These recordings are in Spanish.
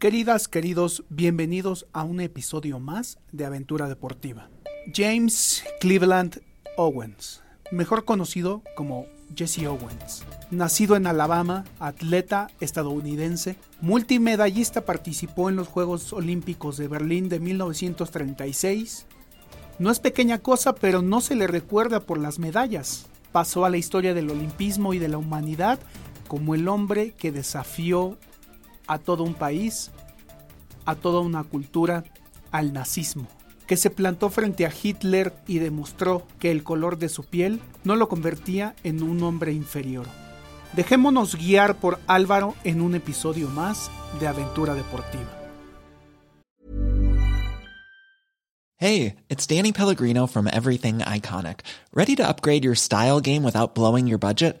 Queridas, queridos, bienvenidos a un episodio más de Aventura Deportiva. James Cleveland Owens, mejor conocido como Jesse Owens, nacido en Alabama, atleta estadounidense, multimedallista participó en los Juegos Olímpicos de Berlín de 1936. No es pequeña cosa, pero no se le recuerda por las medallas. Pasó a la historia del olimpismo y de la humanidad como el hombre que desafió a todo un país, a toda una cultura, al nazismo, que se plantó frente a Hitler y demostró que el color de su piel no lo convertía en un hombre inferior. Dejémonos guiar por Álvaro en un episodio más de Aventura Deportiva. Hey, it's Danny Pellegrino from Everything Iconic. ¿Ready to upgrade your style game without blowing your budget?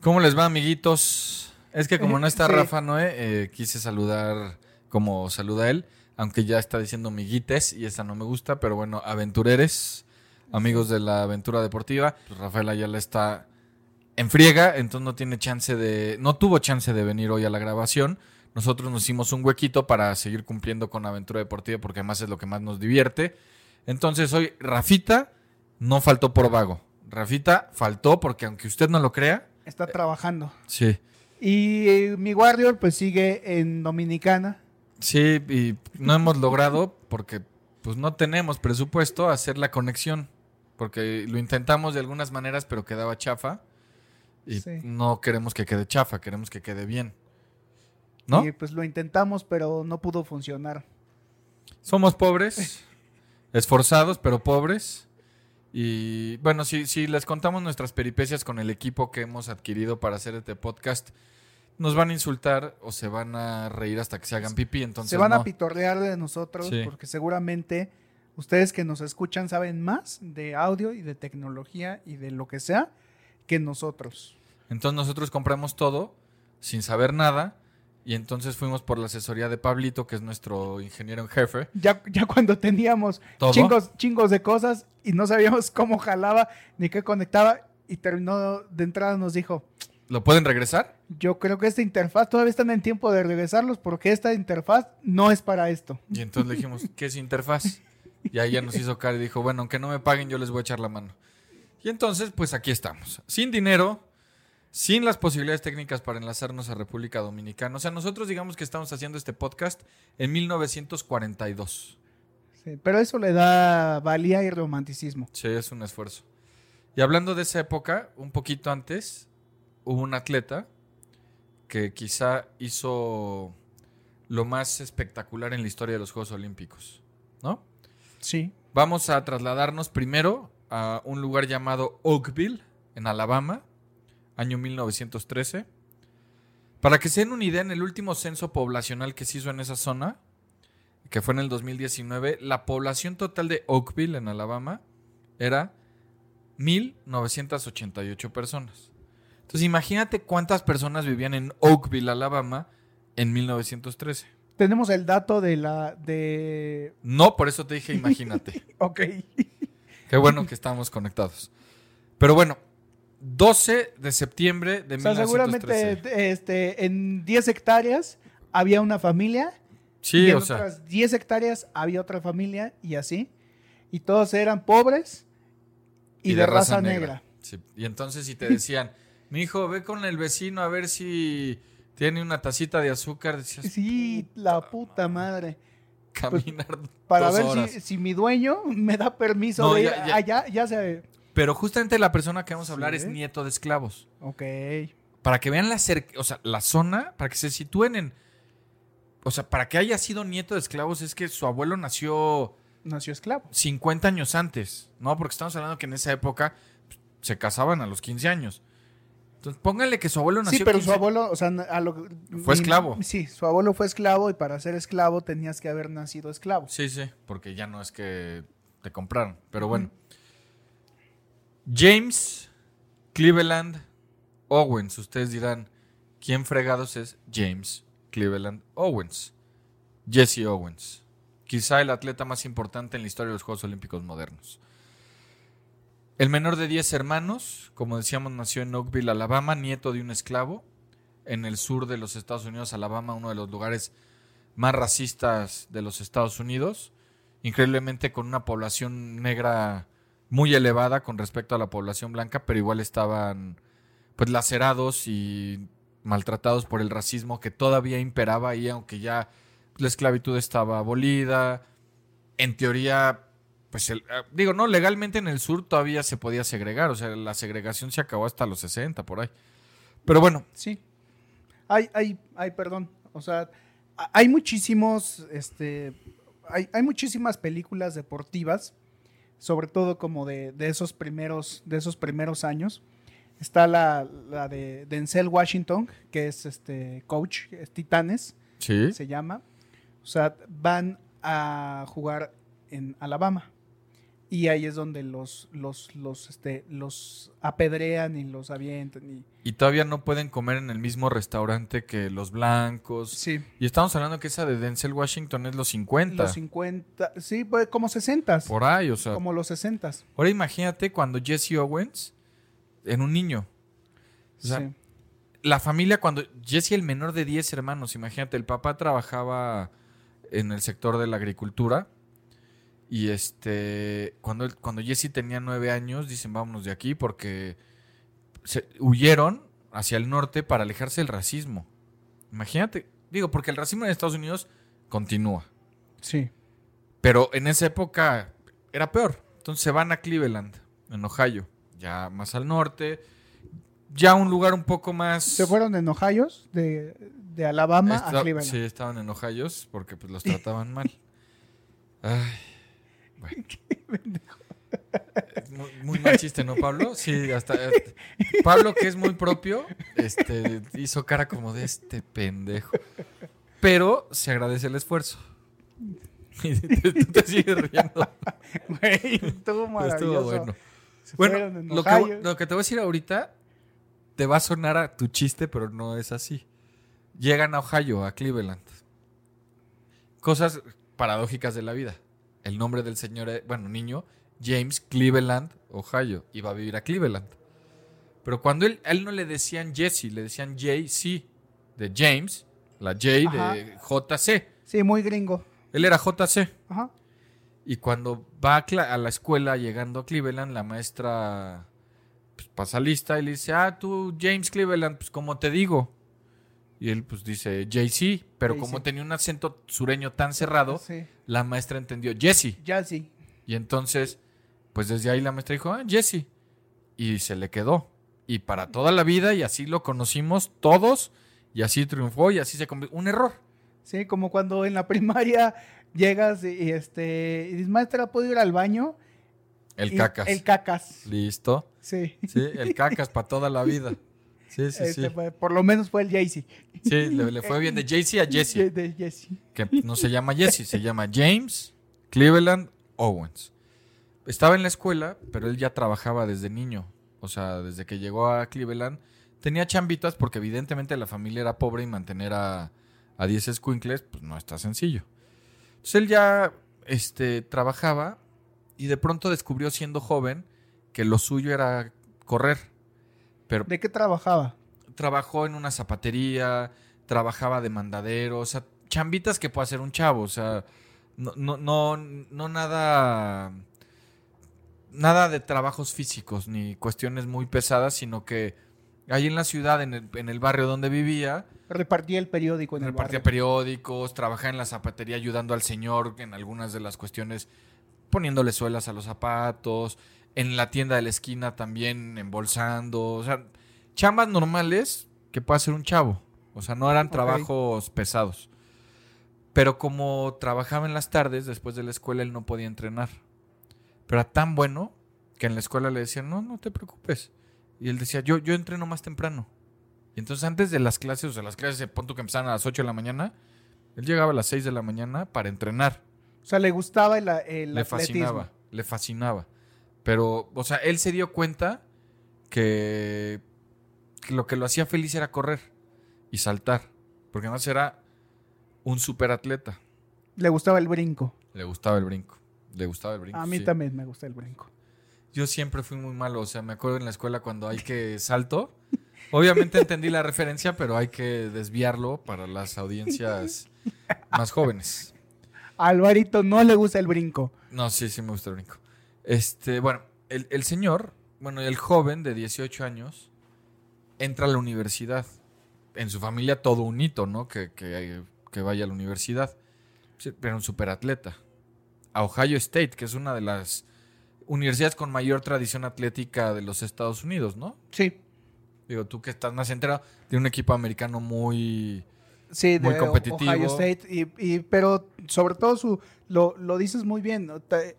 ¿Cómo les va, amiguitos? Es que como no está Sí. Rafa Noé, eh, quise saludar como saluda él, aunque ya está diciendo amiguites y esa no me gusta, pero bueno, aventureres, amigos de la aventura deportiva. Pues Rafael Ayala está en friega, entonces no tiene chance de, no tuvo chance de venir hoy a la grabación. Nosotros nos hicimos un huequito para seguir cumpliendo con aventura deportiva porque además es lo que más nos divierte. Entonces hoy Rafita no faltó por vago. Rafita faltó porque aunque usted no lo crea, Está trabajando. sí. Y eh, mi Warrior pues sigue en Dominicana. Sí, y no hemos logrado, porque pues no tenemos presupuesto, hacer la conexión. Porque lo intentamos de algunas maneras, pero quedaba chafa. Y Sí. no queremos que quede chafa, queremos que quede bien. ¿No? Y pues lo intentamos, pero no pudo funcionar. Somos pobres, esforzados, pero pobres. Y bueno, si, si les contamos nuestras peripecias con el equipo que hemos adquirido para hacer este podcast, nos van a insultar o se van a reír hasta que se hagan pipí. Entonces Se van no. a pitorrear de nosotros Sí. porque seguramente ustedes que nos escuchan saben más de audio y de tecnología y de lo que sea que nosotros. Entonces nosotros compramos todo sin saber nada y entonces fuimos por la asesoría de Pablito, que es nuestro ingeniero en jefe. Ya, ya cuando teníamos ¿Todo? chingos, chingos de cosas y no sabíamos cómo jalaba ni qué conectaba y terminó de entrada nos dijo, ¿Lo pueden regresar? yo creo que esta interfaz todavía están en tiempo de regresarlos porque esta interfaz no es para esto. Y entonces le dijimos, ¿qué es interfaz? Y ahí ya nos hizo cara y dijo, bueno, aunque no me paguen, yo les voy a echar la mano. Y entonces, pues aquí estamos. Sin dinero, sin las posibilidades técnicas para enlazarnos a República Dominicana. O sea, nosotros digamos que estamos haciendo este podcast en 1942. Sí, pero eso le da valía y romanticismo. Sí, es un esfuerzo. Y hablando de esa época, un poquito antes, hubo un atleta que quizá hizo lo más espectacular en la historia de los Juegos Olímpicos, ¿no? Sí. Vamos a trasladarnos primero a un lugar llamado Oakville, en Alabama, año 1913. Para que se den una idea, en el último censo poblacional que se hizo en esa zona, que fue en el 2019, la población total de Oakville, en Alabama, era 1.988 personas. Entonces imagínate cuántas personas vivían en Oakville, Alabama, en 1913. Tenemos el dato de la de No, por eso te dije imagínate. Ok. Qué bueno que estamos conectados. Pero bueno, 12 de septiembre de O sea, 1913. seguramente este, en 10 hectáreas había una familia Sí, y en o sea, otras 10 hectáreas había otra familia y así. Y todos eran pobres y, de, raza, negra. Sí, Y entonces si te decían, mi hijo, ve con el vecino a ver si Tiene una tacita de azúcar, decías, Sí, la puta madre. caminar Para dos ver horas. si, si mi dueño me da permiso No, de ya- ir ya. allá, ya se... Pero justamente la persona que vamos a hablar Sí. es nieto de esclavos. Ok. Para que vean la, o sea, la zona, para que se sitúen en... O sea, para que haya sido nieto de esclavos es que su abuelo nació Nació esclavo. 50 años antes, ¿no? Porque estamos hablando que en esa época pues, se casaban a los 15 años. Entonces, pónganle que su abuelo nació Sí, pero 15 su abuelo, o sea, a lo, Fue esclavo. Sí, su abuelo fue esclavo y para ser esclavo tenías que haber nacido esclavo. Sí, sí, porque ya no es que te compraron. Pero bueno. James Cleveland Owens. Ustedes dirán, ¿quién fregados es James Cleveland Owens? Jesse Owens. Quizá el atleta más importante en la historia de los Juegos Olímpicos modernos. El menor de 10 hermanos, como decíamos, nació en Oakville, Alabama, nieto de un esclavo, en el sur de los Estados Unidos, Alabama, uno de los lugares más racistas de los Estados Unidos, increíblemente con una población negra muy elevada con respecto a la población blanca, pero igual estaban pues lacerados y maltratados por el racismo que todavía imperaba ahí, aunque ya la esclavitud estaba abolida. En teoría, pues el- eh, digo, no, legalmente en el sur todavía se podía segregar, o sea, la segregación se acabó hasta los 60 por ahí. Pero bueno, Sí. Hay, hay, hay, perdón. O sea, hay muchísimos, este, hay, hay muchísimas películas deportivas, sobre todo como de, de esos primeros, de esos primeros años. Está la, la de Denzel Washington, que es este coach, es Titanes, sí. se llama. O sea, van a jugar en Alabama. Y ahí es donde los, los, los, este, los apedrean y los avientan. Y, Y todavía no pueden comer en el mismo restaurante que los blancos. sí. Y estamos hablando que esa de Denzel Washington es los 50. Los 50, sí, pues como 60, por ahí, o sea. como los 60. Ahora imagínate cuando Jesse Owens en un niño. O sea, sí. la familia cuando Jesse el menor de 10 hermanos, imagínate, el papá trabajaba en el sector de la agricultura y este cuando él- cuando Jesse tenía 9 años dicen vámonos de aquí porque se huyeron hacia el norte para alejarse del racismo. Imagínate, digo, porque el racismo en Estados Unidos continúa. Sí. Pero en esa época era peor. Entonces se van a Cleveland, en Ohio, ya más al norte, ya un lugar un poco más... Se fueron en Ohio, de, de Alabama Esta- a Cleveland. Sí, estaban en Ohio porque pues los trataban mal. Ay, Muy, muy mal chiste, ¿no, Pablo? Sí, hasta... eh, Pablo, que es muy propio, este, hizo cara como de este pendejo. Pero se agradece el esfuerzo. Y tú te sigues riendo. Güey, estuvo maravilloso. Estuvo bueno. Bueno, que, lo que te voy a decir ahorita te va a sonar a tu chiste, pero no es así. Llegan a Ohio, a Cleveland. Cosas paradójicas de la vida. El nombre del señor, eh, bueno, niño, James Cleveland, Ohio, iba a vivir a Cleveland. Pero cuando él, a él no le decían Jesse, le decían JC, de James, la J Ajá. de JC. Sí, muy gringo. Él era JC. Ajá. Y cuando va a la escuela llegando a Cleveland, la maestra pues, pasa lista y le dice, ah, tú James Cleveland, pues como te digo. Y él pues dice JC, pero como tenía un acento sureño tan cerrado, Sí. la maestra entendió Jesse. Sí. Y entonces, pues desde ahí la maestra dijo, ah, Jesse. Y se le quedó. Y para toda la vida, y así lo conocimos todos, y así triunfó, y así se convirtió. Un error. Sí, como cuando en la primaria llegas y, y, este y dices, maestra, ¿puedo ir al baño? El Y- cacas. El cacas. Listo. Sí. Sí, el cacas para toda la vida. Sí, sí, Este sí. por lo menos fue el Jaycee. Sí, le, le fue bien de JC a Jesse. De Jesse. Que no se llama Jesse, se llama James Cleveland Owens. Estaba en la escuela, pero él ya trabajaba desde niño. O sea, desde que llegó a Cleveland. Tenía chambitas porque evidentemente la familia era pobre y mantener a, a 10 escuincles, pues no está sencillo. Entonces él ya este, trabajaba y de pronto descubrió siendo joven que lo suyo era correr. Pero ¿De qué trabajaba? trabajó en una zapatería, trabajaba de mandadero, o sea, chambitas que puede hacer un chavo, o sea, no, no, no, no nada, nada de trabajos físicos ni cuestiones muy pesadas, sino que ahí en la ciudad, en el, en el barrio donde vivía, Repartía el periódico en el repartía periódicos, trabajaba en la zapatería ayudando al señor en algunas de las cuestiones, poniéndole suelas a los zapatos, en la tienda de la esquina también embolsando, o sea, chambas normales que puede hacer un chavo, o sea, no eran trabajos pesados. Pero como trabajaba en las tardes, después de la escuela, él no podía entrenar. Pero era tan bueno que en la escuela le decían, no, no te preocupes. Y él decía, yo, yo entreno más temprano. Y entonces antes de las clases, o sea, las clases de punto que empezaban a las 8 de la mañana, él llegaba a las 6 de la mañana para entrenar. O sea, le gustaba el, el le atletismo. fascinaba, le fascinaba. Pero, o sea, él se dio cuenta que, lo que lo hacía feliz era correr y saltar. Porque además era un superatleta. Le gustaba el brinco. Le gustaba el brinco. Le gustaba el brinco. A mí sí. también me gusta el brinco. Yo siempre fui muy malo. O sea, me acuerdo en la escuela cuando hay que salto. Obviamente entendí la referencia, pero hay que desviarlo para las audiencias más jóvenes. A Alvarito no le gusta el brinco. No, sí, sí me gusta el brinco. Este, bueno, el, el señor, bueno, el joven de 18 años, entra a la universidad. En su familia todo un hito, ¿no? Que, que, que vaya a la universidad. Pero un superatleta. A Ohio State, que es una de las universidades con mayor tradición atlética de los Estados Unidos, ¿no? Sí. Digo, tú que estás más enterado, tiene un equipo americano muy... Sí, de Muy competitivo. Ohio State. Y, y- pero sobre todo su lo, lo dices muy bien.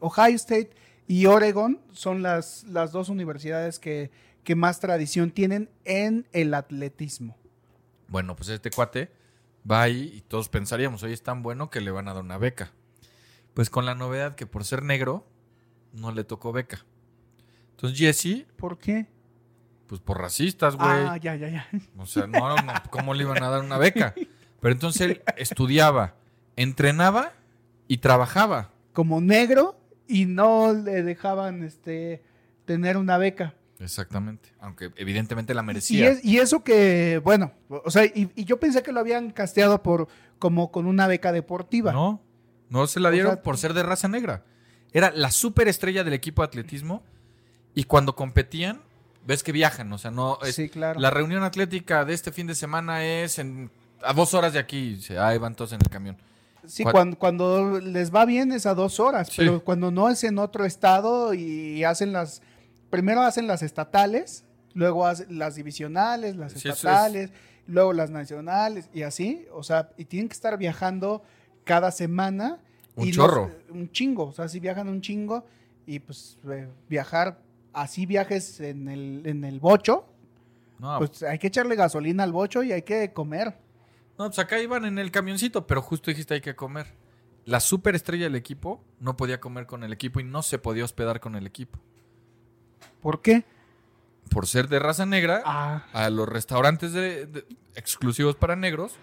Ohio State y Oregon son las, las dos universidades que, que más tradición tienen en el atletismo. Bueno, pues este cuate va ahí y todos pensaríamos, oye, es tan bueno que le van a dar una beca. Pues con la novedad que por ser negro no le tocó beca. Entonces Jesse, ¿Por qué? pues por racistas, güey. Ah, ya, ya, ya. O sea, no, no, ¿cómo le iban a dar una beca? Pero entonces él estudiaba, entrenaba y trabajaba. Como negro y no le dejaban este tener una beca. Exactamente. Aunque evidentemente la Y, merecía. es- y eso que, bueno, o sea, y, y yo pensé que lo habían casteado por como con una beca deportiva. No, no se la O dieron sea, por ser de raza negra. Era la superestrella del equipo de atletismo y cuando competían, ves que viajan, o sea, no es, sí, claro. la reunión atlética de este fin de semana es en, a dos horas de aquí, se ahí van todos en el camión. Sí, Cuan- cuando, cuando les va bien es a dos horas, Sí. pero cuando no es en otro estado y hacen las, primero hacen las estatales, luego hacen las divisionales, las Sí, eso es- estatales, luego las nacionales y así, o sea, y tienen que estar viajando cada semana. Un y chorro. un chingo, o sea, si viajan un chingo y pues eh, viajar, así viajes en el, en el bocho, No, pues hay que echarle gasolina al bocho y hay que comer. No, pues acá iban en el camioncito, pero justo dijiste hay que comer. La superestrella del equipo no podía comer con el equipo y no se podía hospedar con el equipo. ¿Por qué? Por ser de raza negra, Ah, a los restaurantes de- de- exclusivos para negros,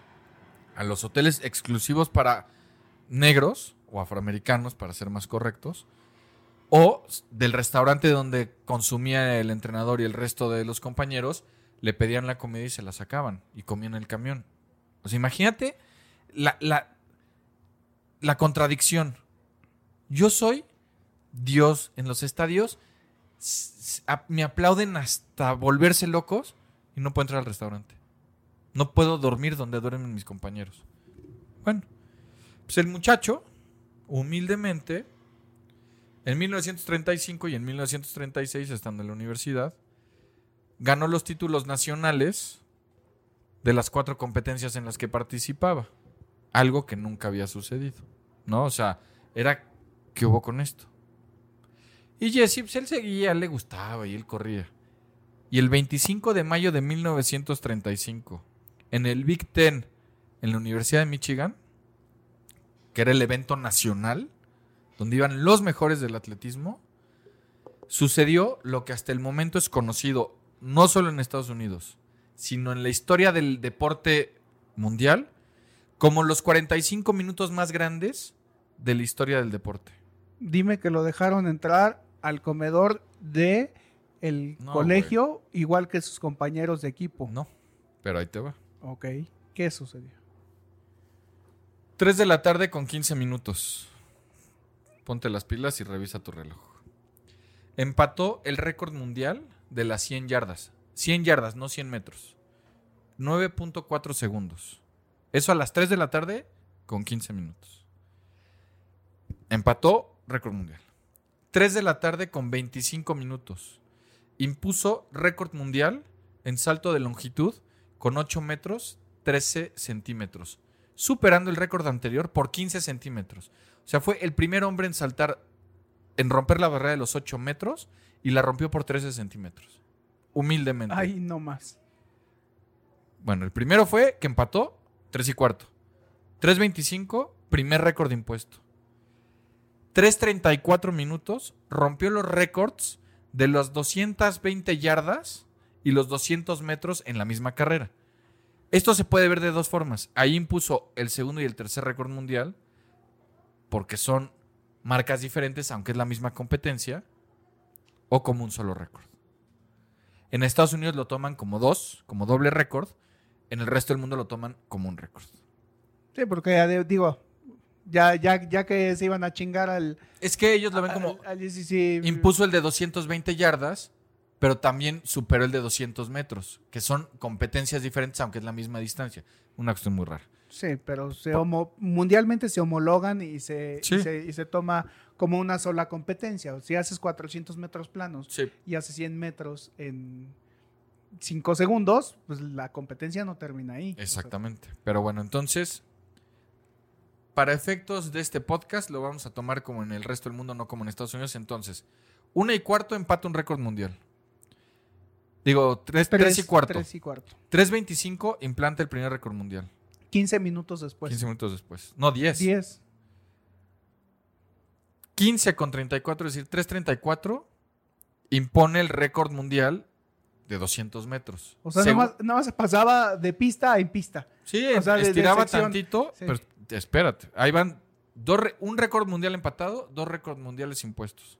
a los hoteles exclusivos para negros o afroamericanos, para ser más correctos, o del restaurante donde consumía el entrenador y el resto de los compañeros, le pedían la comida y se la sacaban y comían el camión. Imagínate la, la, la contradicción. Yo soy Dios en los estadios, me aplauden hasta volverse locos y no puedo entrar al restaurante. No puedo dormir donde duermen mis compañeros. Bueno, pues el muchacho, humildemente, en 1935 y en 1936, estando en la universidad, ganó los títulos nacionales de las cuatro competencias en las que participaba. Algo que nunca había sucedido. ¿No? O sea, era ¿qué hubo con esto? Y Jesse, pues él seguía, le gustaba y él corría. Y el 25 de mayo de 1935, en el Big Ten, en la Universidad de Michigan, que era el evento nacional, donde iban los mejores del atletismo, sucedió lo que hasta el momento es conocido, no solo en Estados Unidos, sino en la historia del deporte mundial, como los 45 minutos más grandes de la historia del deporte. dime que lo dejaron entrar al comedor de el No, colegio igual que sus compañeros de equipo. No, pero ahí te va. Ok, ¿qué sucedió? 3 de la tarde con 15 minutos. Ponte las pilas y revisa tu reloj. Empató el récord mundial de las 100 yardas. 100 yardas, no 100 metros. 9.4 segundos. Eso a las 3 de la tarde con 15 minutos. Empató récord mundial. 3 de la tarde con 25 minutos. Impuso récord mundial en salto de longitud con 8 metros 13 centímetros, superando el récord anterior por 15 centímetros. O sea, fue el primer hombre en saltar, en romper la barrera de los 8 metros y la rompió por 13 centímetros. Humildemente. Ay, no más. Bueno, el primero fue que empató 3 y cuarto. 3.25, primer récord impuesto. 3.34 minutos, rompió los récords de las 220 yardas y los 200 metros en la misma carrera. Esto se puede ver de dos formas. Ahí impuso el segundo y el tercer récord mundial, porque son marcas diferentes, aunque es la misma competencia, o como un solo récord. En Estados Unidos lo toman como dos, como doble récord. En el resto del mundo lo toman como un récord. Sí, porque digo, ya, ya, ya que se iban a chingar al. Es que ellos lo ven como... al- al- sí, sí, Impuso el de 220 yardas, pero también superó el de 200 metros, que son competencias diferentes, aunque es la misma distancia. Una cuestión muy rara. Sí, pero se homo- mundialmente se homologan y se, Sí. y se, y se toma como una sola competencia. O si haces 400 metros planos Sí. y haces 100 metros en 5 segundos, pues la competencia no termina ahí. Exactamente. Pero bueno, entonces, para efectos de este podcast, lo vamos a tomar como en el resto del mundo, no como en Estados Unidos. Entonces, una y cuarto empata un récord mundial. Digo, tres, Tres- tres y cuarto. tres y cuarto. 3.25 implanta el primer récord mundial. 15 minutos después. 15 minutos después. No, 10. 10. 15 con 34, es decir, 3.34 impone el récord mundial de 200 metros. O sea, nada más, nada más pasaba de pista a en pista. Sí, o sea, de- de estiraba tantito, Sí. pero espérate. Ahí van dos un récord mundial empatado, dos récords mundiales impuestos.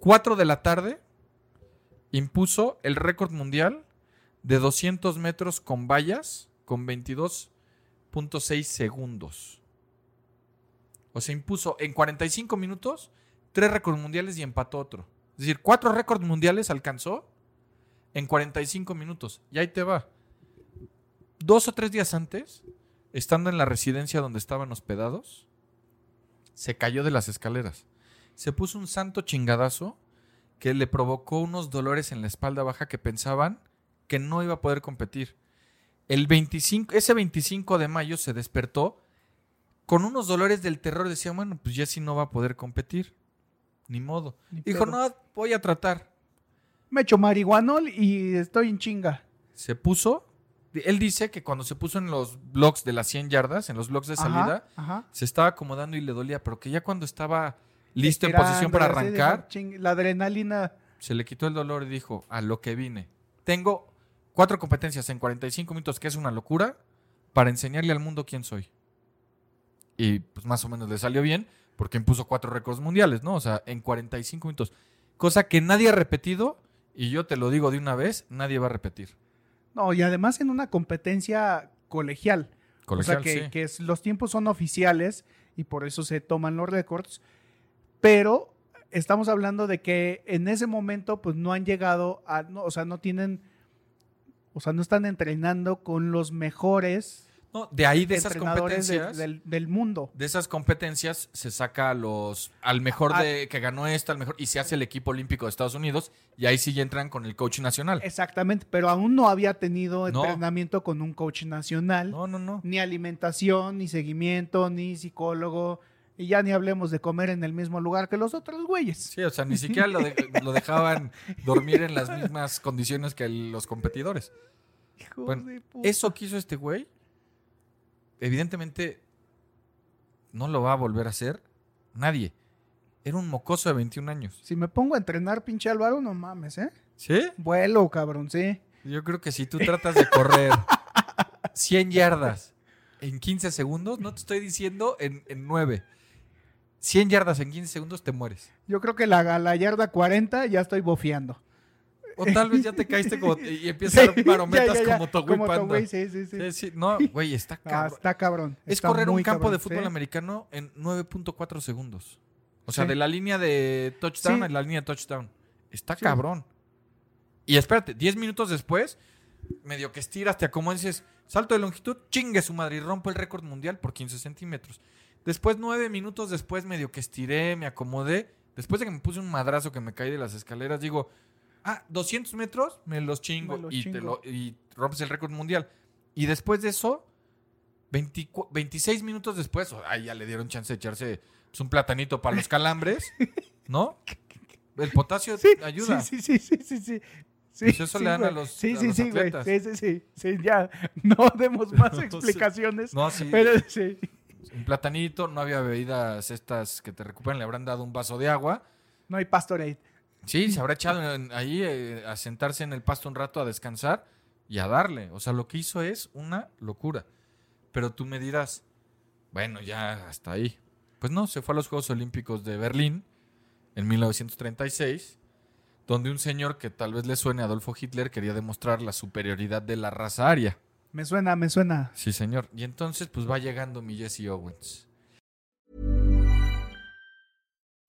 4 de la tarde impuso el récord mundial de 200 metros con vallas con 22.6 segundos. O sea, impuso en 45 minutos tres récords mundiales y empató otro. Es decir, cuatro récords mundiales alcanzó en 45 minutos. Y ahí te va. Dos o tres días antes, estando en la residencia donde estaban hospedados, se cayó de las escaleras. Se puso un santo chingadazo que le provocó unos dolores en la espalda baja que pensaban que no iba a poder competir. El 25, ese 25 de mayo se despertó con unos dolores del terror. Decía, bueno, pues Jesse no va a poder competir. Ni modo. Ni Dijo, pedo. no, voy a tratar. Me echo marihuanol y estoy en chinga. Se puso. Él dice que cuando se puso en los blogs de las 100 yardas, en los blogs de salida, Ajá. se estaba acomodando y le dolía, pero que ya cuando estaba listo en posición para arrancar, "Ching, la adrenalina. se le quitó el dolor y dijo, a lo que vine. Tengo cuatro competencias en 45 minutos, que es una locura, para enseñarle al mundo quién soy. Y pues más o menos le salió bien, porque impuso cuatro récords mundiales, ¿no? O sea, en 45 minutos. Cosa que nadie ha repetido, y yo te lo digo de una vez, nadie va a repetir. No, y además en una competencia colegial. Colegial, o sea, que, sí. que es- los tiempos son oficiales y por eso se toman los récords. Pero estamos hablando de que en ese momento, pues no han llegado a. no, o sea, no tienen. O sea, no están entrenando con los mejores No, de ahí de esas de- competencias. del, del mundo. de esas competencias se saca a los al mejor Ah. de que ganó esta, al mejor y se hace el equipo olímpico de Estados Unidos y ahí sí ya entran con el coach nacional. Exactamente, pero aún no había tenido No. entrenamiento con un coach nacional. No, no, no. Ni alimentación, ni seguimiento, ni psicólogo. Y ya ni hablemos de comer en el mismo lugar que los otros güeyes. Sí, o sea, ni siquiera lo, de- lo dejaban dormir en las mismas condiciones que los competidores. Hijos Bueno, de puta. Eso que hizo este güey, evidentemente no lo va a volver a hacer nadie. Era un mocoso de 21 años. Si me pongo a entrenar, pinche Álvaro, no mames, ¿eh? ¿Sí? Vuelo, cabrón, sí. Yo creo que si tú tratas de correr 100 yardas en 15 segundos, no te estoy diciendo en, en 9. 100 yardas en 15 segundos te mueres. Yo creo que la, la yarda 40 ya estoy bofeando. O tal vez ya te caíste como, y empiezas a dar marometas ya, ya, ya. como Togui Como Panda. Togui, sí, sí, sí. No, güey, está Ah, cabrón. está cabrón. es está correr un campo de fútbol sí. americano en 9.4 segundos. O sea, Sí. de la línea de touchdown a la línea de touchdown. Está cabrón. Y espérate, 10 minutos después, medio que estiras, te acomodas y dices, salto de longitud, chingue su madre y rompo el récord mundial por 15 centímetros. Después, 9 minutos después, medio que estiré, me acomodé. Después de que me puse un madrazo que me caí de las escaleras, digo, ah, 200 metros, me los chingo, Me los y, Te lo- y rompes el récord mundial. Y después de eso, 24 26 minutos después, oh, ahí ya le dieron chance de echarse pues, un platanito para los calambres, ¿no? El potasio ayuda. Sí, sí, sí, sí, sí. Sí, Pues eso sí, le dan a los- Sí, a sí, los sí, güey. atletas. Sí, sí, sí. Sí, ya. No demos más explicaciones. No, sí. Pero sí. Un platanito, no había bebidas estas que te recuperan, le habrán dado un vaso de agua. No hay Pastorade. Sí, se habrá echado en- ahí eh, a sentarse en el pasto un rato a descansar y a darle. O sea, lo que hizo es una locura. Pero tú me dirás, bueno, ya hasta ahí. Pues no, se fue a los Juegos Olímpicos de Berlín en 1936, donde un señor que tal vez le suene a Adolfo Hitler quería demostrar la superioridad de la raza aria. Me suena, me suena. Sí, señor. Y entonces, pues va llegando mi Jesse Owens.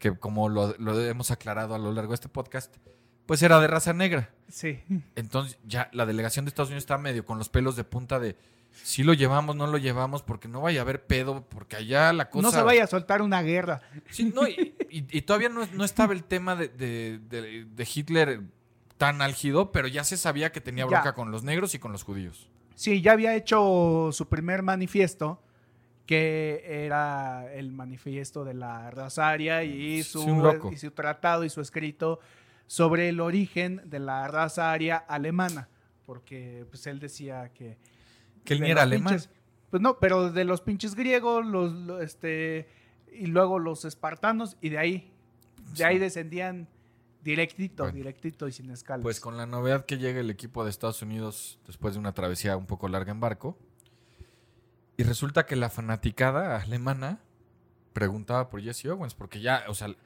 Que como lo, lo hemos aclarado a lo largo de este podcast, pues era de raza negra. Sí. Entonces ya la delegación de Estados Unidos está medio con los pelos de punta de si lo llevamos, no lo llevamos, porque no vaya a haber pedo, porque allá la cosa... No se vaya a soltar una guerra. Sí, no, y, y- y todavía no, no estaba el tema de, de- de- de Hitler tan álgido, pero ya se sabía que tenía Ya. bronca con los negros y con los judíos. Sí, ya había hecho su primer manifiesto, que era el manifiesto de la raza aria y su, Sí, un loco. y su tratado y su escrito sobre el origen de la raza aria alemana, porque pues él decía que... Que él era alemán. pinches- pues no, pero de los pinches griegos, los, lo- este, y luego los espartanos, y de ahí, de ahí descendían directito, Bueno. directito y sin escalas. Pues con la novedad que llega el equipo de Estados Unidos después de una travesía un poco larga en barco. Y resulta que la fanaticada alemana preguntaba por Jesse Owens, porque ya, o sea,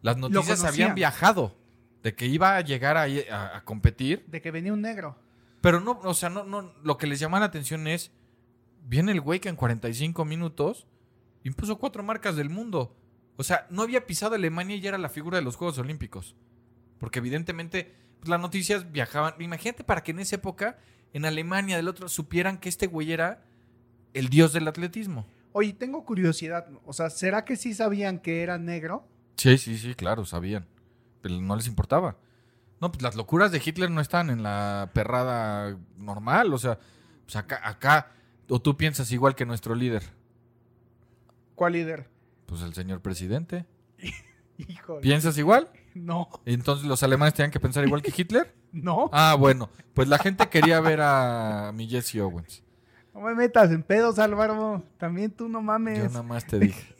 las noticias habían viajado de que iba a llegar a competir, de que venía un negro. pero no, o sea, no, no, lo que les llama la atención es, viene el güey que en 45 minutos impuso cuatro marcas del mundo. O sea, no había pisado Alemania y ya era la figura de los Juegos Olímpicos. Porque evidentemente pues, las noticias viajaban. Imagínate para que en esa época, en Alemania del otro, supieran que este güey era el dios del atletismo. Oye, tengo curiosidad, o sea, ¿será que sí sabían que era negro? Sí, sí, sí, claro, sabían. Pero no les importaba. No, pues las locuras de Hitler no están en la perrada normal. O sea, pues acá, acá, o tú piensas igual que nuestro líder. ¿Cuál líder? Pues el señor presidente. Híjole. ¿Piensas igual? No, Entonces los alemanes tenían que pensar igual que Hitler. no, Ah, bueno, pues la gente quería ver a mi Jesse Owens. No me metas en pedos, Álvaro. También tú no Yo mames. nada más te dije.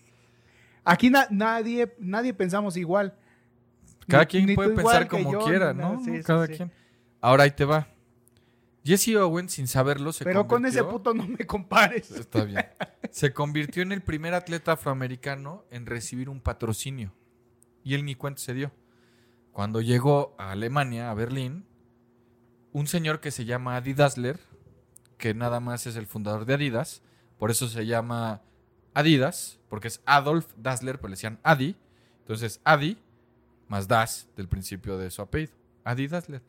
Aquí na- nadie, nadie pensamos igual. Cada Ni- quien ni puede pensar como yo, quiera, ¿no? Sí, Cada sí. quien. Ahora ahí te va. Jesse Owens, sin saberlo, se Pero con ese puto no me compares. Está bien. Se convirtió en el primer atleta afroamericano en recibir un patrocinio. Y él ni cuenta se dio. Cuando llegó a Alemania, a Berlín, un señor que se llama Adi Dassler, que nada más es el fundador de Adidas, por eso se llama Adidas, porque es Adolf Dassler, pero le decían Adi. Entonces, Adi más Das del principio de su apellido. Adi Dassler.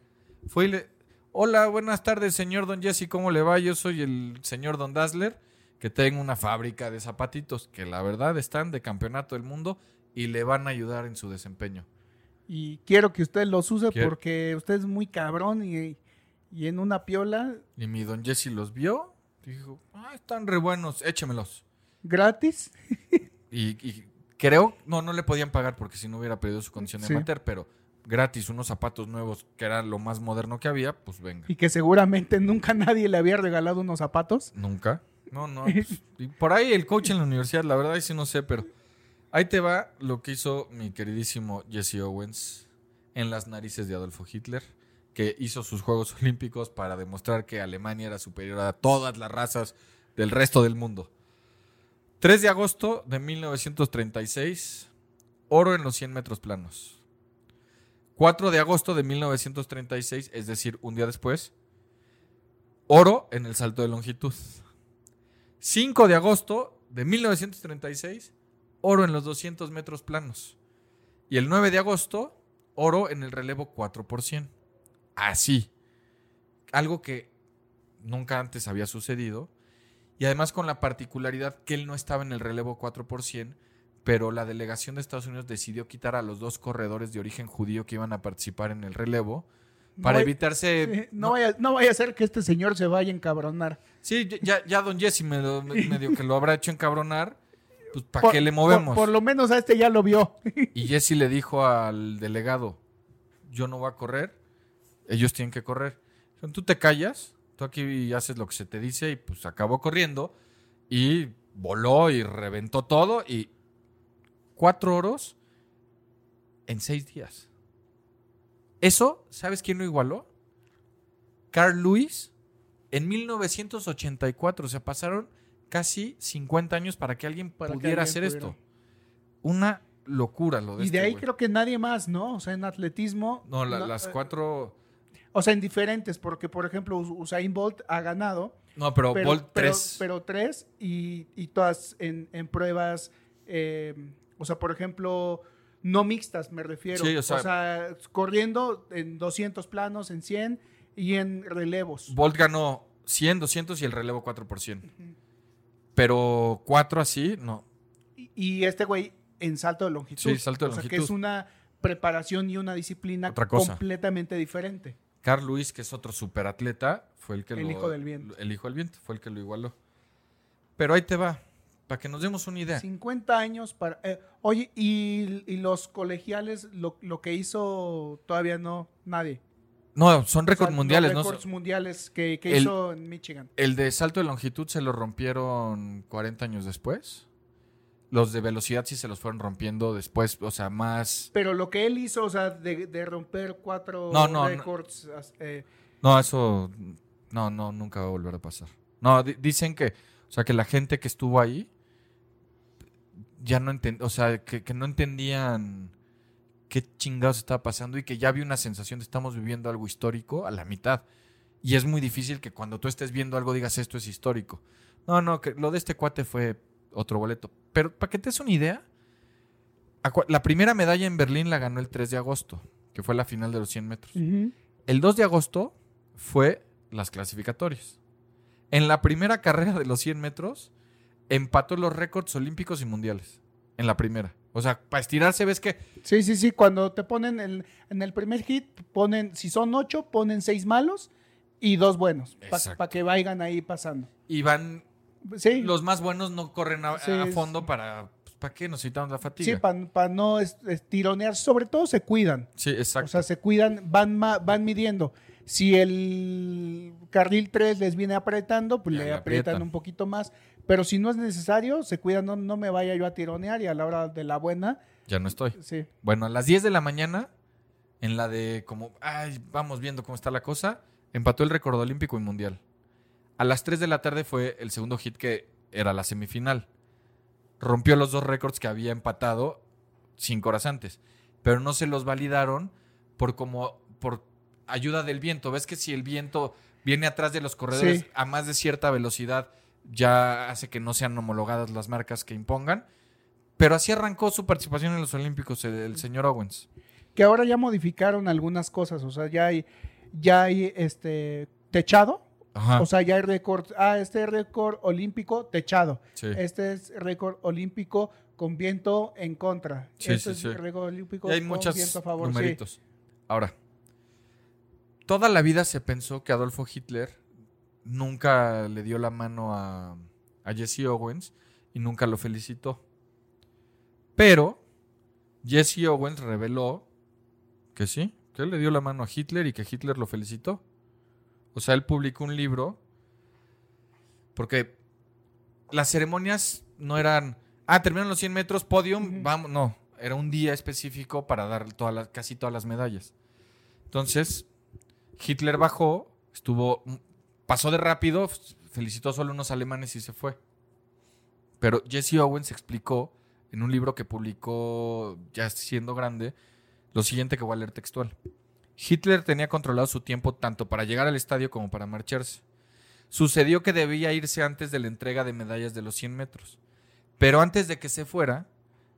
Fue y le. Hola, buenas tardes, señor Don Jesse, ¿cómo le va? Yo soy el señor Don Dassler, que tengo una fábrica de zapatitos que la verdad están de campeonato del mundo y le van a ayudar en su desempeño. Y quiero que usted los use Quiero- porque usted es muy cabrón y, y en una piola Y mi Don Jesse los vio, dijo, ah, están re buenos, échemelos. gratis. Y, y creo, no, no le podían pagar porque si no hubiera perdido su condición de Sí. amateur, pero gratis, unos zapatos nuevos que era lo más moderno que había, pues venga. Y que seguramente nunca nadie le había regalado unos zapatos. Nunca. No, no. pues, y por ahí el coach en la universidad, la verdad, ahí sí no sé, pero Ahí te va lo que hizo mi queridísimo Jesse Owens en las narices de Adolfo Hitler, que hizo sus Juegos Olímpicos para demostrar que Alemania era superior a todas las razas del resto del mundo. 3 de agosto de 1936, oro en los 100 metros planos. 4 de agosto de 1936, es decir, un día después, oro en el salto de longitud. 5 de agosto de 1936, oro en los 200 metros planos. Y el 9 de agosto, oro en el relevo 4 por 100. Así. Algo que nunca antes había sucedido. Y además con la particularidad que él no estaba en el relevo 4 por 100, pero la delegación de Estados Unidos decidió quitar a los dos corredores de origen judío que iban a participar en el relevo para No hay- evitarse... Sí, no, vaya, no vaya a ser que este señor se vaya a encabronar. Sí, ya, ya don Jesse me, medio que lo habrá hecho encabronar. Pues, ¿para qué le movemos? Por, por lo menos a este ya lo vio. Y Jesse le dijo al delegado, yo no voy a correr, ellos tienen que correr. Tú te callas, tú aquí haces lo que se te dice y pues acabó corriendo y voló y reventó todo y cuatro oros en seis días. Eso, ¿sabes quién lo igualó? Carl Lewis en 1984. O sea, pasaron casi 50 años para que alguien Para que pudiera alguien hacer pudiera. esto. Una locura lo de Y este de ahí güey. creo que nadie más, ¿no? O sea, en atletismo. No, la- no, las eh, cuatro... O sea, en diferentes, porque por ejemplo Us- Usain Bolt ha ganado, No, pero, pero, Bolt pero- 3. pero tres y, y todas en, en pruebas, eh, o sea, por ejemplo, no mixtas me refiero. Sí, o sea- corriendo en 200 planos, en 100 y en relevos. Bolt ganó 100, 200 y el relevo 4 por 100. Pero cuatro así, no. Y, y este güey en salto de longitud. Sí, salto de o sea, que longitud. es una preparación y una disciplina Otra cosa. completamente diferente. Carl Lewis, que es otro superatleta, fue el que El lo... hijo del viento. El hijo del viento, fue el que lo igualó. Pero ahí te va, para que nos demos una idea. 50 años para... eh, oye, y, y los colegiales, lo, lo que hizo todavía no nadie. No, son récords mundiales, ¿no? récords mundiales que, que El- hizo en Michigan. El de salto de longitud se lo rompieron 40 años después. Los de velocidad sí se los fueron rompiendo después, o sea, más... Pero lo que él hizo, o sea, de, de romper cuatro No, no, no. récords, eh, No, eso... No, no, nunca va a volver a pasar. No, di- dicen que... O sea, que la gente que estuvo ahí ya no entendía... O sea, que, que no entendían qué chingados estaba pasando y que ya había una sensación de estamos viviendo algo histórico a la mitad. Y es muy difícil que cuando tú estés viendo algo digas esto es histórico. No, no, que lo de este cuate fue otro boleto. Pero para que te des una idea, la primera medalla en Berlín la ganó el 3 de agosto, que fue la final de los 100 metros. El 2 de agosto fue las clasificatorias. En la primera carrera de los 100 metros, empató los récords olímpicos y mundiales. En la primera. O sea, para estirarse ves que Sí, sí, sí. Cuando te ponen el- en el primer hit, ponen, si son ocho, ponen seis malos y dos buenos. Para que vayan ahí pasando. iban Sí. los más buenos no corren a, Sí, fondo para pues, ¿para qué necesitamos la Sí, fatiga? para no estironear. Sobre todo se cuidan. Sí, exacto. O sea, se cuidan, van, van midiendo. Si el carril 3 les viene apretando, pues Ya le le aprietan aprietan. un poquito más. Pero si no es necesario, se cuidan, no, no me vaya yo a tironear y a la hora de la buena, ya no estoy. sí. Bueno, a las 10 de la mañana, en la de como, ay, vamos viendo cómo está la cosa, empató el récord olímpico y mundial. A las 3 de la tarde fue el segundo hit que era la semifinal. Rompió los dos récords que había empatado cinco horas antes, pero no se los validaron por como por ayuda del viento. Ves que si el viento viene atrás de los corredores Sí. a más de cierta velocidad, ya hace que no sean homologadas las marcas que impongan. Pero así arrancó su participación en los Olímpicos el, el señor Owens. Que ahora ya modificaron algunas cosas. O sea, ya hay, ya hay este techado. Ajá. O sea, ya hay récord. Ah, este es récord olímpico techado. sí. Este es récord olímpico con viento en contra. Sí, este sí, es récord olímpico Y hay con viento a favor. numeritos. Ahora, toda la vida se pensó que Adolfo Hitler nunca le dio la mano a, a Jesse Owens y nunca lo felicitó. Pero Jesse Owens reveló que sí, que él le dio la mano a Hitler y que Hitler lo felicitó. O sea, él publicó un libro porque las ceremonias no eran, Ah, terminaron los 100 metros, podium, vamos, no, era un día específico para dar todas las- casi todas las medallas. Entonces, Hitler bajó, estuvo, pasó de rápido, felicitó solo unos alemanes y se fue. Pero Jesse Owens explicó en un libro que publicó ya siendo grande lo siguiente que voy a leer textual. Hitler tenía controlado su tiempo tanto para llegar al estadio como para marcharse. Sucedió que debía irse antes de la entrega de medallas de los 100 metros. Pero antes de que se fuera,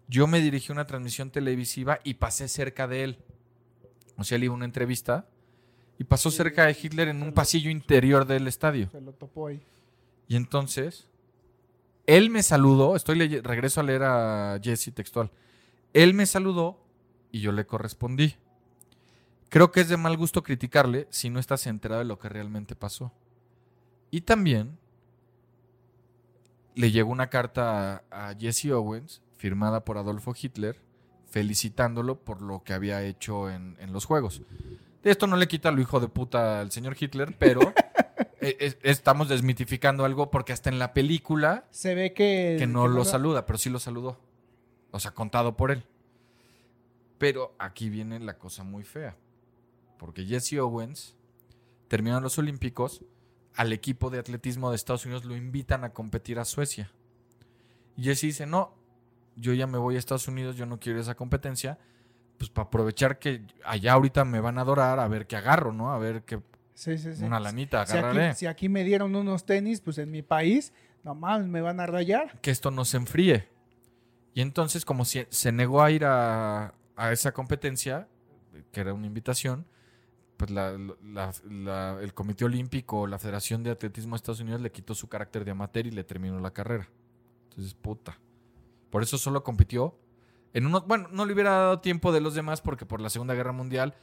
yo me dirigí a una transmisión televisiva y pasé cerca de él. O sea, él iba a una entrevista y pasó cerca de Hitler en un pasillo interior del estadio. Se lo topó ahí. Y entonces, él me saludó, estoy regreso a leer a Jesse textual. Él me saludó y yo le correspondí. Creo que es de mal gusto criticarle si no estás enterado de lo que realmente pasó. Y también le llegó una carta a, a Jesse Owens, firmada por Adolfo Hitler, felicitándolo por lo que había hecho en, en los juegos. De esto no le quita lo hijo de puta al señor Hitler, pero es- estamos desmitificando algo porque hasta en la película Se ve que. que no lo lo saluda, pero sí lo saludó. O sea, contado por él. Pero aquí viene la cosa muy fea. Porque Jesse Owens, terminaron los Olímpicos, al equipo de atletismo de Estados Unidos lo invitan a competir a Suecia. Y Jesse dice, no, yo ya me voy a Estados Unidos, yo no quiero esa competencia. Pues para aprovechar que allá ahorita me van a adorar, a ver qué agarro, ¿no? A ver qué Sí, sí, sí. una lanita Si agarraré. aquí, si aquí me dieron unos tenis, pues en mi país, no mames, me van a rayar. que esto no se enfríe. Y entonces, como si se negó a ir a, a esa competencia, que era una invitación, pues la- la- la- el Comité Olímpico, la Federación de Atletismo de Estados Unidos le quitó su carácter de amateur y le terminó la carrera. Entonces, puta. Por eso solo compitió en unos... Bueno, no le hubiera dado tiempo de los demás porque por la Segunda Guerra Mundial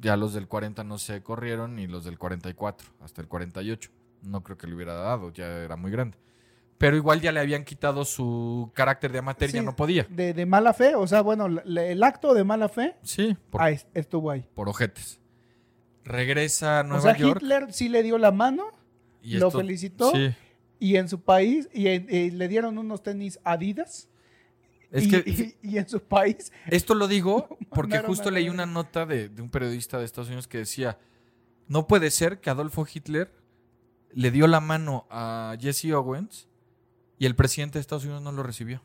ya los del 40 no se corrieron y los del 44 hasta el 48. No creo que le hubiera dado, ya era muy grande. Pero igual ya le habían quitado su carácter de amateur, ya Sí, no podía. De, de mala fe, o sea, bueno, el acto de mala fe Sí, por, estuvo ahí. por ojetes. Regresa a O Nueva sea, York. Hitler sí le dio la mano y lo felicitó. Sí. y en su país, y, en- y le dieron unos tenis Adidas. Es y, que y- y en su país, esto lo digo porque justo leí una nota de, de un periodista de Estados Unidos que decía, no puede ser que Adolfo Hitler le dio la mano a Jesse Owens y el presidente de Estados Unidos no lo recibió.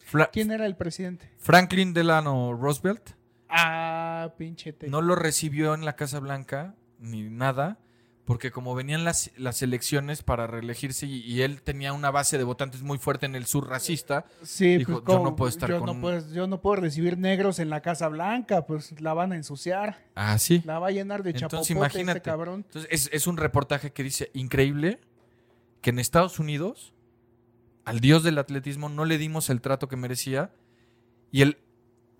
Fra- ¿quién era el presidente? Franklin Delano Roosevelt Ah, pinche te- no lo recibió en la Casa Blanca ni nada, porque como venían las, las elecciones para reelegirse y, y él tenía una base de votantes muy fuerte en el sur racista, Sí, dijo, pues, yo ¿cómo? no puedo estar yo con- No puedo, yo no puedo recibir negros en la Casa Blanca, pues la van a ensuciar. ah, sí. La va a llenar de Entonces, chapopote imagínate. este cabrón. Entonces es, es un reportaje que dice, increíble, que en Estados Unidos al dios del atletismo no le dimos el trato que merecía y el,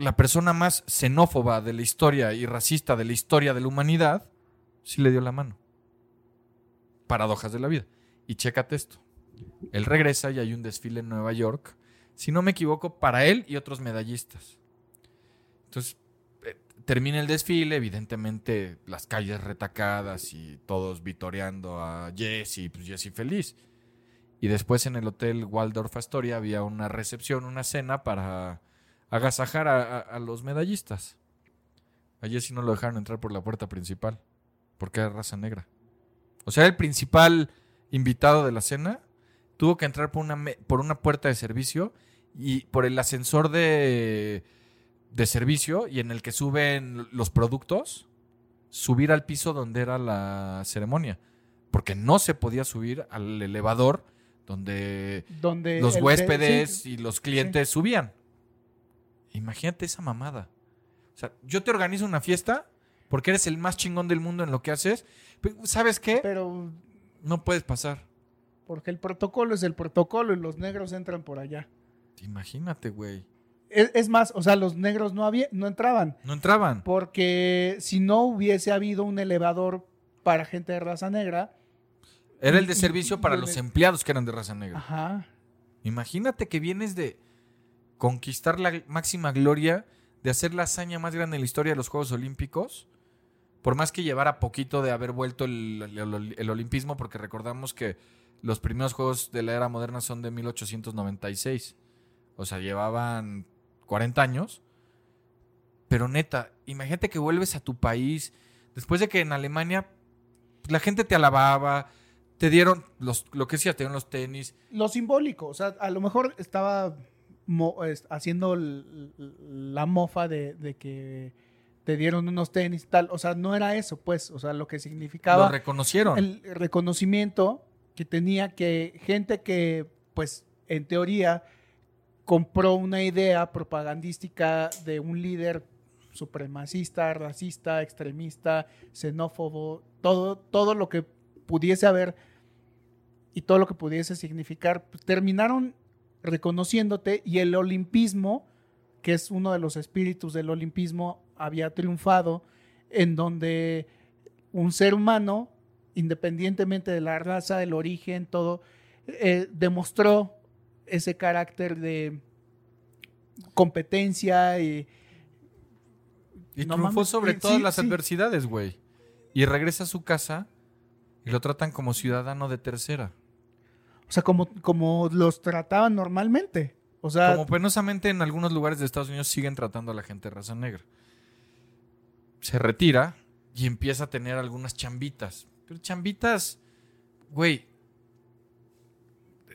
la persona más xenófoba de la historia y racista de la historia de la humanidad sí le dio la mano. Paradojas de la vida. Y chécate esto. Él regresa y hay un desfile en Nueva York, si no me equivoco, para él y otros medallistas. Entonces, eh, termina el desfile, evidentemente las calles retacadas y todos vitoreando a Jesse, pues Jesse feliz. Y después en el hotel Waldorf Astoria había una recepción, una cena para agasajar a, a- a los medallistas. A Jesse no lo dejaron entrar por la puerta principal, porque era raza negra. O sea, el principal invitado de la cena tuvo que entrar por una, por una puerta de servicio y por el ascensor de, de servicio y en el que suben los productos, subir al piso donde era la ceremonia. Porque no se podía subir al elevador donde Donde los huéspedes sí, y los clientes subían. Imagínate esa mamada. O sea, yo te organizo una fiesta porque eres el más chingón del mundo en lo que haces. pero, ¿Sabes qué? pero No puedes pasar. porque el protocolo es el protocolo y los negros entran por allá. Imagínate, güey. Es, es más, o sea, los negros no, había, no entraban. No entraban. Porque si no hubiese habido un elevador para gente de raza negra, Era el de servicio y para los de- empleados que eran de raza negra. ajá, Imagínate que vienes de conquistar la máxima gloria, de hacer la hazaña más grande en la historia de los Juegos Olímpicos, por más que llevara poquito de haber vuelto el, el- olimpismo, porque recordamos que los primeros Juegos de la era moderna son de 1896. O sea, llevaban 40 años. Pero neta, imagínate que vuelves a tu país después de que en Alemania la gente te alababa, te dieron los, lo que decía, te dieron los tenis. Lo simbólico, o sea, a lo mejor estaba mo- es- haciendo l- la mofa de, de que te dieron unos tenis y tal, o sea, no era eso, pues, o sea, lo que Lo significaba reconocieron. el reconocimiento que tenía que gente que, pues, en teoría, compró una idea propagandística de un líder supremacista, racista, extremista, xenófobo, todo, todo lo que pudiese haber y todo lo que pudiese significar, pues, terminaron reconociéndote y el olimpismo, que es uno de los espíritus del olimpismo, había triunfado en donde un ser humano, independientemente de la raza, el origen, todo, eh, demostró ese carácter de competencia y Y No triunfó mames, sobre todas sí, las sí. adversidades, güey. Y regresa a su casa y lo tratan como ciudadano de tercera. O sea, como, como los trataban normalmente. O sea, Como penosamente en algunos lugares de Estados Unidos siguen tratando a la gente de raza negra. Se retira y empieza a tener algunas chambitas. Pero chambitas, güey,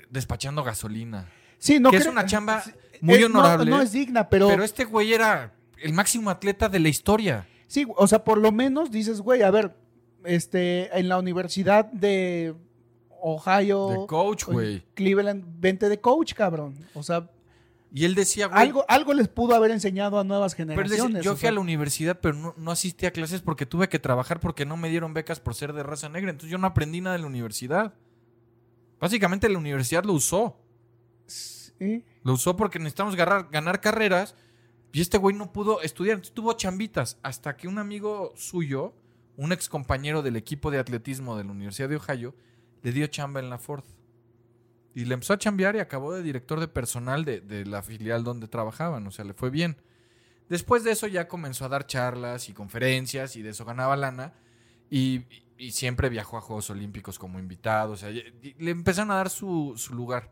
despachando gasolina. sí, no que es una chamba muy eh, no- honorable. No, es digna, pero, Pero este güey era el máximo atleta de la historia. sí, o sea, por lo menos dices, güey, a ver, este, en la universidad de Ohio, De coach, güey. Cleveland, vente de coach, cabrón. O sea, Y él decía, güey, algo, algo les pudo haber enseñado a nuevas Pero generaciones. decía, yo fui sea, a la universidad, pero no, no asistí a clases porque tuve que trabajar porque no me dieron becas por ser de raza negra. Entonces yo no aprendí nada de la universidad. Básicamente la universidad lo usó. sí. Lo usó porque necesitamos ganar, ganar carreras. Y este güey no pudo estudiar. Entonces tuvo chambitas. Hasta que un amigo suyo, un ex compañero del equipo de atletismo de la Universidad de Ohio, le dio chamba en la Ford. Y le empezó a chambear y acabó de director de personal de, de la filial donde trabajaban. O sea, le fue bien. Después de eso ya comenzó a dar charlas y conferencias y de eso ganaba lana. Y, siempre viajó a Juegos Olímpicos como invitado. O sea, le empezaron a dar su lugar.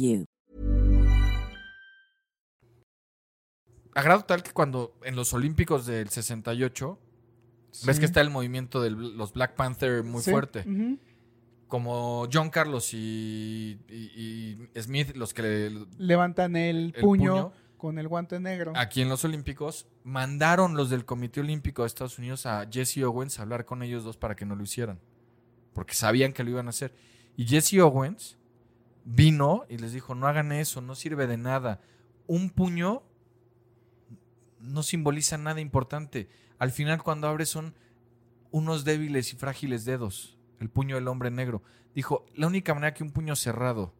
you. A grado tal que cuando en los Olímpicos del 68, ves que está el movimiento de los Black Panther muy Sí, fuerte. Como John Carlos y, y- y Smith, los que le- Levantan el, El puño, puño. con el guante negro. aquí en los Olímpicos mandaron los del Comité Olímpico de Estados Unidos a Jesse Owens a hablar con ellos dos para que no lo hicieran. Porque sabían que lo iban a hacer. Y Jesse Owens vino y les dijo, no hagan eso, no sirve de nada. Un puño no simboliza nada importante. Al final cuando abres son unos débiles y frágiles dedos. El puño del hombre negro. Dijo, la única manera que un puño cerrado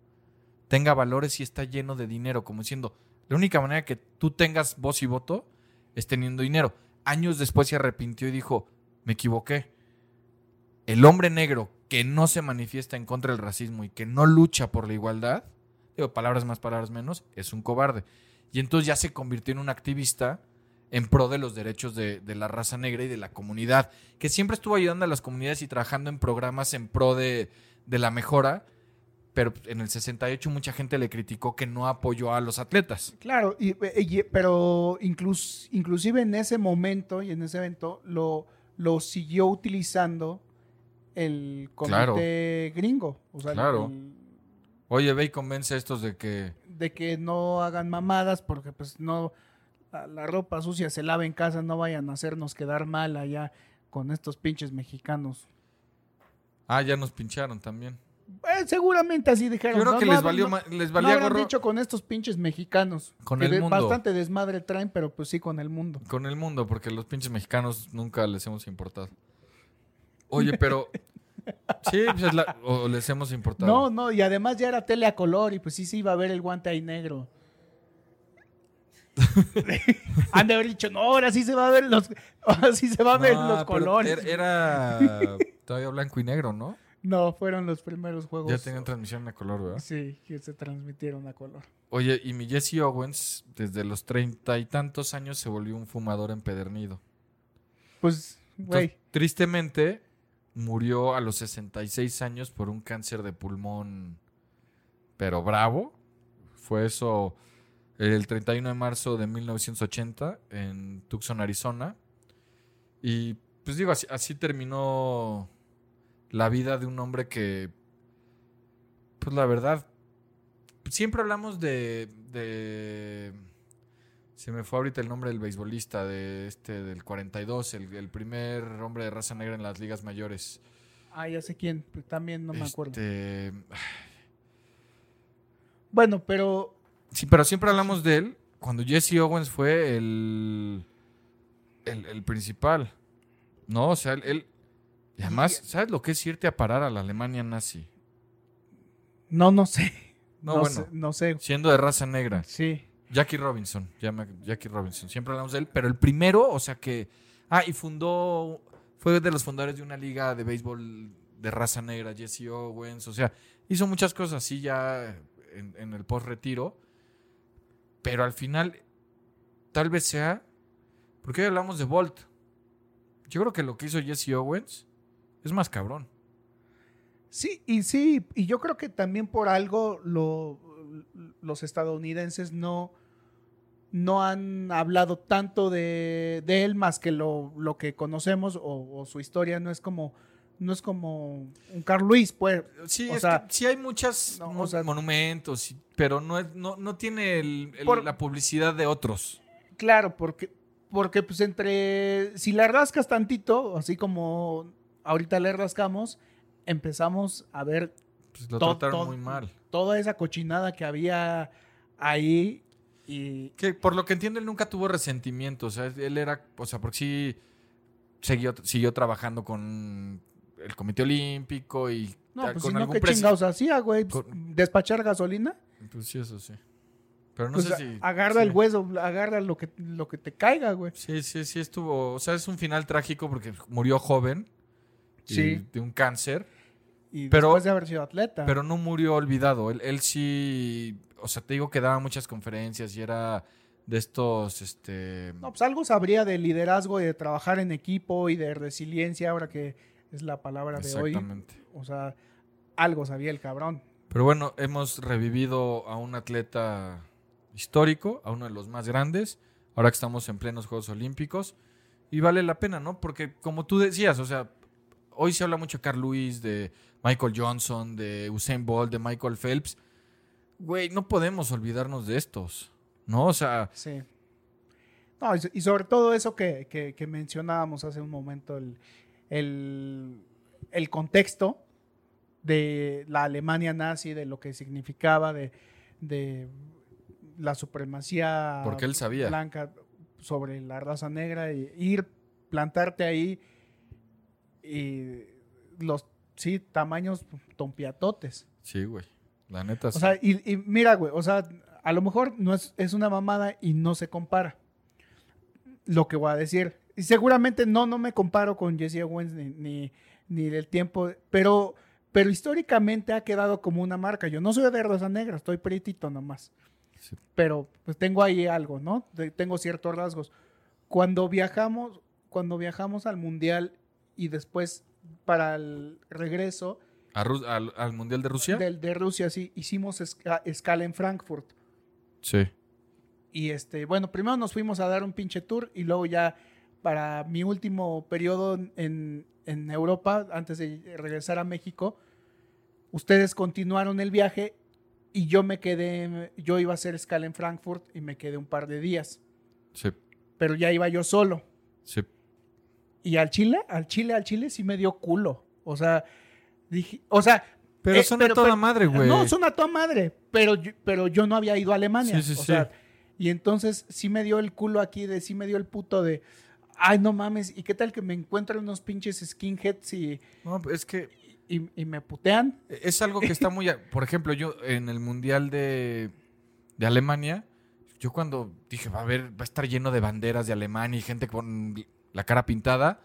tenga valores si está lleno de dinero, como diciendo, la única manera que tú tengas voz y voto es teniendo dinero. Años después se arrepintió y dijo, me equivoqué. El hombre negro que no se manifiesta en contra del racismo y que no lucha por la igualdad, digo, palabras más, palabras menos, es un cobarde. Y entonces ya se convirtió en un activista en pro de los derechos de, la raza negra y de la comunidad, que siempre estuvo ayudando a las comunidades y trabajando en programas en pro de, la mejora, pero en el 68 mucha gente le criticó que no apoyó a los atletas. Claro, y- pero inclus- inclusive en ese momento y en ese evento lo, lo siguió utilizando el comité Claro. gringo. O sea, Claro. el- Oye, ve y convence a estos de que... de que no hagan mamadas porque pues no la, la ropa sucia se lava en casa, no vayan a hacernos quedar mal allá con estos pinches mexicanos. Ah, ya nos pincharon también. Eh, seguramente así dijeron. Yo creo no, que no les valió no- les no valía gorro dicho con estos pinches mexicanos. Con que el de- mundo. Bastante desmadre traen, pero pues sí con el mundo. con el mundo, porque los pinches mexicanos nunca les hemos importado. Oye, pero... Sí, pues es la- o les hemos importado. No, no, y además ya era tele a color y pues sí se iba a ver el guante ahí negro. Han de haber dicho, no, ahora sí se va a ver los, ahora sí se va a ver No, los colores. Era, era todavía blanco y negro, ¿no? No, fueron los primeros juegos. Ya tenían transmisión a color, ¿verdad? Sí, que se transmitieron a color. Oye, y mi Jesse Owens, desde los treinta y tantos años, se volvió un fumador empedernido. Pues, güey, tristemente, murió a los 66 años por un cáncer de pulmón, pero bravo. Fue eso el 31 de marzo de 1980 en Tucson, Arizona. Y pues digo, así, terminó la vida de un hombre que, pues la verdad, siempre hablamos de- se me fue ahorita el nombre del beisbolista de este del 42, el, el primer hombre de raza negra en las ligas mayores. ah, ya sé quién, también no me acuerdo. Este, Bueno, pero Sí, pero siempre hablamos de él cuando Jesse Owens fue el, el, el principal. No, o sea, él, él- y además, ¿sabes lo que es irte a parar a la Alemania nazi? no, no sé. No, No, bueno, sé, no sé. siendo de raza negra. Sí. Jackie Robinson, Jackie Robinson, siempre hablamos de él, pero el primero, o sea que, ah, y fundó, fue de los fundadores de una liga de béisbol de raza negra, Jesse Owens, o sea, hizo muchas cosas así ya en, en el post-retiro, pero al final, tal vez sea, porque hoy hablamos de Bolt, yo creo que lo que hizo Jesse Owens es más cabrón. Sí, y sí, y yo creo que también por algo lo- los estadounidenses no, no han hablado tanto de, de él más que lo, lo que conocemos o, o su historia no es como no es como un Carl Luis, pues. Sí, O es sea, que sí hay muchos no, o mo- sea- monumentos, pero no, es- no, no tiene el- el- Por- la publicidad de otros. Claro, porque, porque pues entre, si la rascas tantito, así como ahorita le rascamos, empezamos a ver Pues lo To- trataron to- muy mal. toda esa cochinada que había ahí y Que por lo que entiendo, él nunca tuvo resentimiento. O sea, él era, o sea, porque sí siguió, siguió trabajando con el Comité Olímpico y no, pues con si no, algún ¿qué presi- chingados hacía, güey? Pues, Con- ¿Despachar gasolina? Pues sí, eso sí. Pero no Pues sé a- si. agarra sí. el hueso, agarra lo que, lo que te caiga, güey. Sí, sí, sí estuvo. O sea, es un final trágico porque murió joven. y Sí. De un cáncer. Y Pero- después de haber sido atleta. Pero no murió olvidado. Él, él sí. O sea, te digo que daba muchas conferencias y era de estos. Este. No, pues algo sabría de liderazgo y de trabajar en equipo y de resiliencia, ahora que es la palabra de hoy. exactamente. O sea, algo sabía el cabrón. Pero bueno, hemos revivido a un atleta histórico, a uno de los más grandes, ahora que estamos en plenos Juegos Olímpicos. Y vale la pena, ¿no? Porque como tú decías, o sea, hoy se habla mucho de Carl Lewis, de Michael Johnson, de Usain Bolt, de Michael Phelps. Güey, no podemos olvidarnos de estos, ¿no? O sea, Sí. No, y, sobre todo eso que, que- que mencionábamos hace un momento, el, el- el contexto de la Alemania nazi, de lo que significaba, de, de la supremacía Porque él sabía. blanca sobre la raza negra, y ir, plantarte ahí y los, sí, tamaños tompiatotes. sí, güey. La neta O sí. sea, y, y mira, güey, o sea, a lo mejor no es, es una mamada y no se compara. Lo que voy a decir. Y seguramente no, no me comparo con Jesse Owens ni, ni, ni del tiempo, pero, pero históricamente ha quedado como una marca. Yo no soy de raza negra, estoy pretito nomás. Sí. Pero pues tengo ahí algo, ¿no? De- tengo ciertos rasgos. Cuando viajamos, cuando viajamos al mundial y después para el regreso, ¿A Ru- al, al Mundial de Rusia? del, de Rusia, sí, hicimos esca- escala en Frankfurt. Sí. Y este, bueno, primero nos fuimos a dar un pinche tour y luego ya para mi último periodo en, en Europa, antes de regresar a México, ustedes continuaron el viaje y yo me quedé, yo iba a hacer escala en Frankfurt y me quedé un par de días, Sí, pero ya iba yo solo. sí. Y al Chile, al Chile, al Chile sí me dio culo. O sea, dije, o sea... Pero eh, son a toda madre, güey. No, son a toda madre, pero yo, pero yo no había ido a Alemania. Sí, sí, o sí. sea, y entonces sí me dio el culo aquí, de sí me dio el puto de, ay, no mames, ¿y qué tal que me encuentran unos pinches skinheads y, No, es que y, y me putean? es algo que está muy... Por ejemplo, yo en el Mundial de, de Alemania, yo cuando dije, va a ver, va a estar lleno de banderas de Alemania y gente con la cara pintada,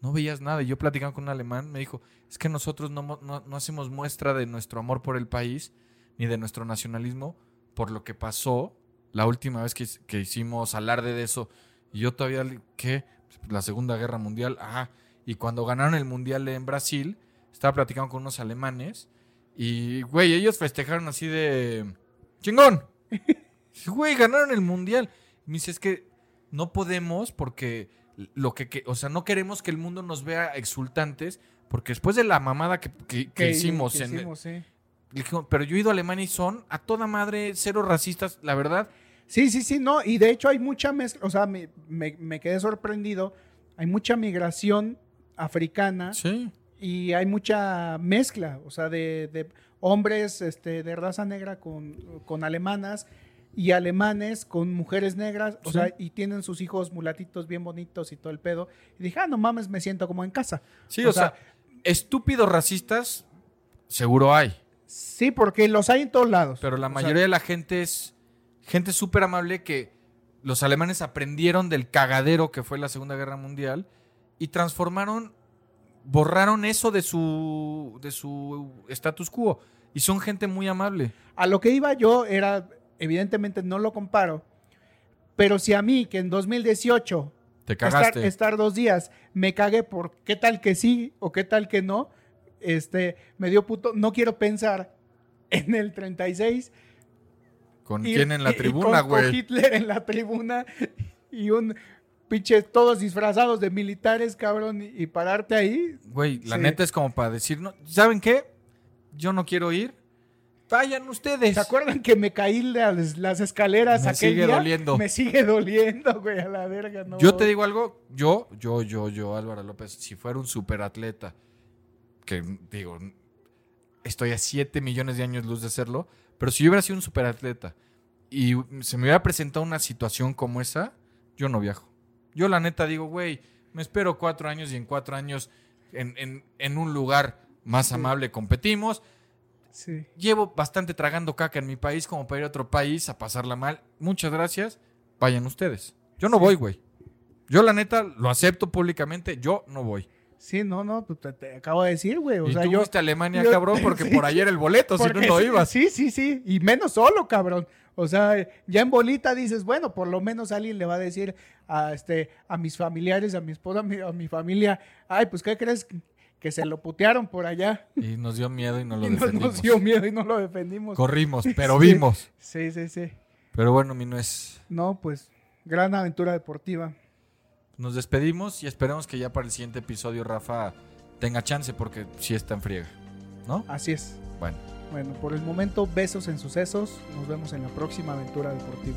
no veías nada. Y yo platicando con un alemán, me dijo, es que nosotros no, no, no hacemos muestra de nuestro amor por el país ni de nuestro nacionalismo por lo que pasó la última vez que, que hicimos alarde de eso. Y yo todavía, ¿qué? La Segunda Guerra Mundial, ajá. Y cuando ganaron el Mundial en Brasil, estaba platicando con unos alemanes y, güey, ellos festejaron así de... ¡Chingón! Güey, ganaron el Mundial. Y me dice, es que no podemos porque lo que, que- o sea, no queremos que el mundo nos vea exultantes porque después de la mamada que, que- que hicimos, en- hicimos, sí. pero yo he ido a Alemania y son a toda madre cero racistas, la verdad. Sí, sí, sí, no, y de hecho hay mucha mezcla, o sea, me, me- me quedé sorprendido, hay mucha migración africana Sí. y hay mucha mezcla, o sea, de, de hombres este, de raza negra con, con alemanas y alemanes con mujeres negras, o Sí. sea, y tienen sus hijos mulatitos bien bonitos y todo el pedo. Y dije, ah, no mames, me siento como en casa. Sí, o, sea, estúpidos racistas seguro hay, sí, porque los hay en todos lados. pero la O sea, mayoría de la gente es gente súper amable que los alemanes aprendieron del cagadero que fue la Segunda Guerra Mundial y transformaron, borraron eso de su, de su status quo. Y son gente muy amable. A lo que iba yo era, evidentemente no lo comparo, pero si a mí, que en 2018 Te estar, estar dos días me cagué por qué tal que sí o qué tal que no, este, me dio puto, no quiero pensar en el 36. ¿Con y- quién en la tribuna, con- con güey? Hitler en la tribuna y un pinche, todos disfrazados de militares, cabrón, y, y pararte ahí. Güey, la Sí. neta es como para decir, no, ¿saben qué? Yo no quiero ir. Vayan ustedes. ¿Se acuerdan que me caí las, las escaleras Me aquel sigue día? doliendo. Me sigue doliendo, güey, a la verga. No. Yo te digo algo, yo, yo, yo, yo, Álvaro López, si fuera un superatleta, que digo, estoy a 7 millones de años luz de serlo, pero si yo hubiera sido un superatleta y se me hubiera presentado una situación como esa, yo no viajo. Yo la neta digo, güey, me espero cuatro años y en cuatro años en, en- en un lugar más amable competimos. Sí. Llevo bastante tragando caca en mi país como para ir a otro país a pasarla mal. Muchas gracias. Vayan ustedes. Yo no voy, güey. Yo la neta lo acepto públicamente. Yo no voy. Sí, no, no, te, te acabo de decir, güey. O y sea, tú yo. fuiste a Alemania, yo- cabrón, porque sí. por ayer el boleto, si no, no sí, ibas. Sí, sí, sí. Y menos solo, cabrón. O sea, ya en bolita dices, bueno, por lo menos alguien le va a decir a, este, a mis familiares, a mi esposa, a mi, a mi familia, ay, pues, ¿qué crees? Que se lo putearon por allá. Y nos dio miedo y no lo y nos, defendimos. nos dio miedo y no lo defendimos. Corrimos, pero Sí. vimos. Sí, sí, sí. Pero bueno, mi no es. No, pues, gran aventura deportiva. Nos despedimos y esperemos que ya para el siguiente episodio Rafa tenga chance porque sí está en friega. ¿No? Así es. Bueno. Bueno, por el momento, besos en sucesos. Nos vemos en la próxima aventura deportiva.